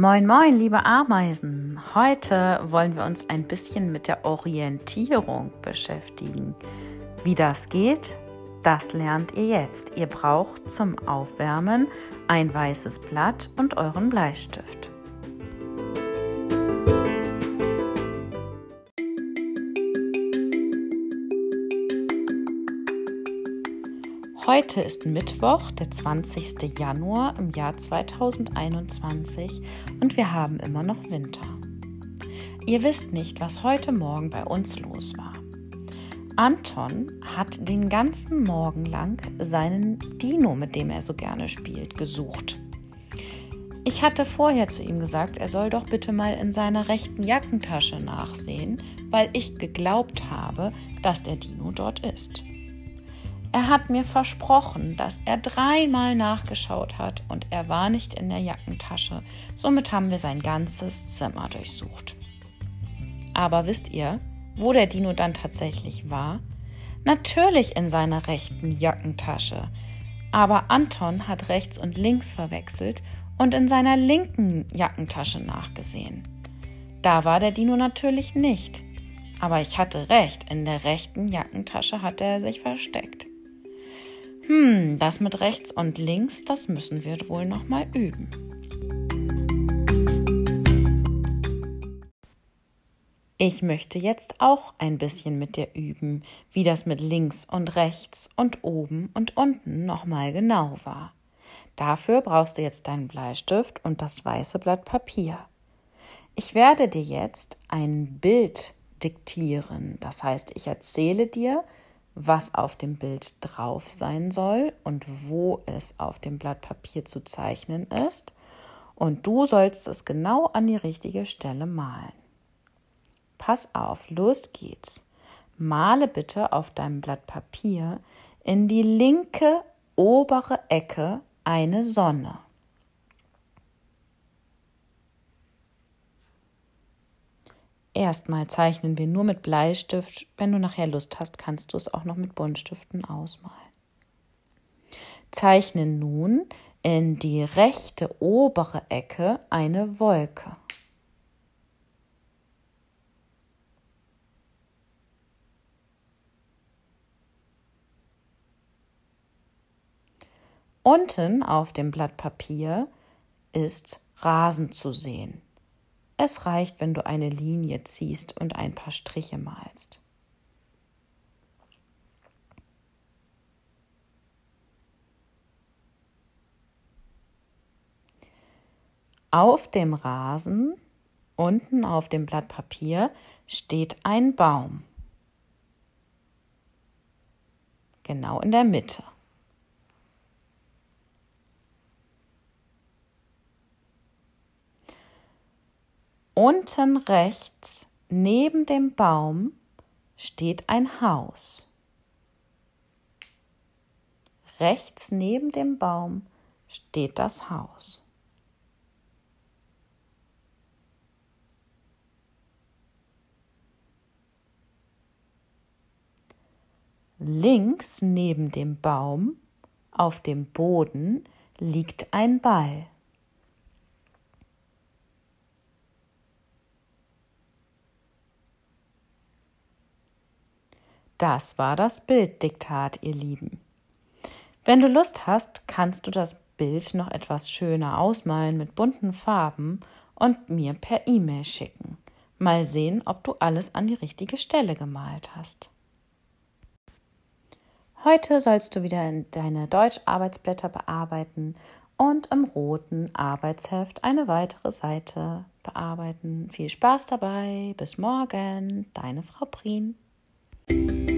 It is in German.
Moin, moin, liebe Ameisen. Heute wollen wir uns ein bisschen mit der Orientierung beschäftigen. Wie das geht, das lernt ihr jetzt. Ihr braucht zum Aufwärmen ein weißes Blatt und euren Bleistift. Heute ist Mittwoch, der 20. Januar im Jahr 2021 und wir haben immer noch Winter. Ihr wisst nicht, was heute Morgen bei uns los war. Anton hat den ganzen Morgen lang seinen Dino, mit dem er so gerne spielt, gesucht. Ich hatte vorher zu ihm gesagt, er soll doch bitte mal in seiner rechten Jackentasche nachsehen, weil ich geglaubt habe, dass der Dino dort ist. Er hat mir versprochen, dass er dreimal nachgeschaut hat und er war nicht in der Jackentasche. Somit haben wir sein ganzes Zimmer durchsucht. Aber wisst ihr, wo der Dino dann tatsächlich war? Natürlich in seiner rechten Jackentasche. Aber Anton hat rechts und links verwechselt und in seiner linken Jackentasche nachgesehen. Da war der Dino natürlich nicht. Aber ich hatte recht, in der rechten Jackentasche hatte er sich versteckt. Hm, das mit rechts und links, das müssen wir wohl noch mal üben. Ich möchte jetzt auch ein bisschen mit dir üben, wie das mit links und rechts und oben und unten nochmal genau war. Dafür brauchst du jetzt deinen Bleistift und das weiße Blatt Papier. Ich werde dir jetzt ein Bild diktieren. Das heißt, ich erzähle dir, was auf dem Bild drauf sein soll und wo es auf dem Blatt Papier zu zeichnen ist. Und du sollst es genau an die richtige Stelle malen. Pass auf, los geht's. Male bitte auf deinem Blatt Papier in die linke obere Ecke eine Sonne. Erstmal zeichnen wir nur mit Bleistift. Wenn du nachher Lust hast, kannst du es auch noch mit Buntstiften ausmalen. Zeichne nun in die rechte obere Ecke eine Wolke. Unten auf dem Blatt Papier ist Rasen zu sehen. Es reicht, wenn du eine Linie ziehst und ein paar Striche malst. Auf dem Rasen, unten auf dem Blatt Papier, steht ein Baum. Genau in der Mitte. Unten rechts neben dem Baum steht ein Haus. Rechts neben dem Baum steht das Haus. Links neben dem Baum auf dem Boden liegt ein Ball. Das war das Bilddiktat, ihr Lieben. Wenn du Lust hast, kannst du das Bild noch etwas schöner ausmalen mit bunten Farben und mir per E-Mail schicken. Mal sehen, ob du alles an die richtige Stelle gemalt hast. Heute sollst du wieder deine Deutscharbeitsblätter bearbeiten und im roten Arbeitsheft eine weitere Seite bearbeiten. Viel Spaß dabei. Bis morgen. Deine Frau Prien. Thank you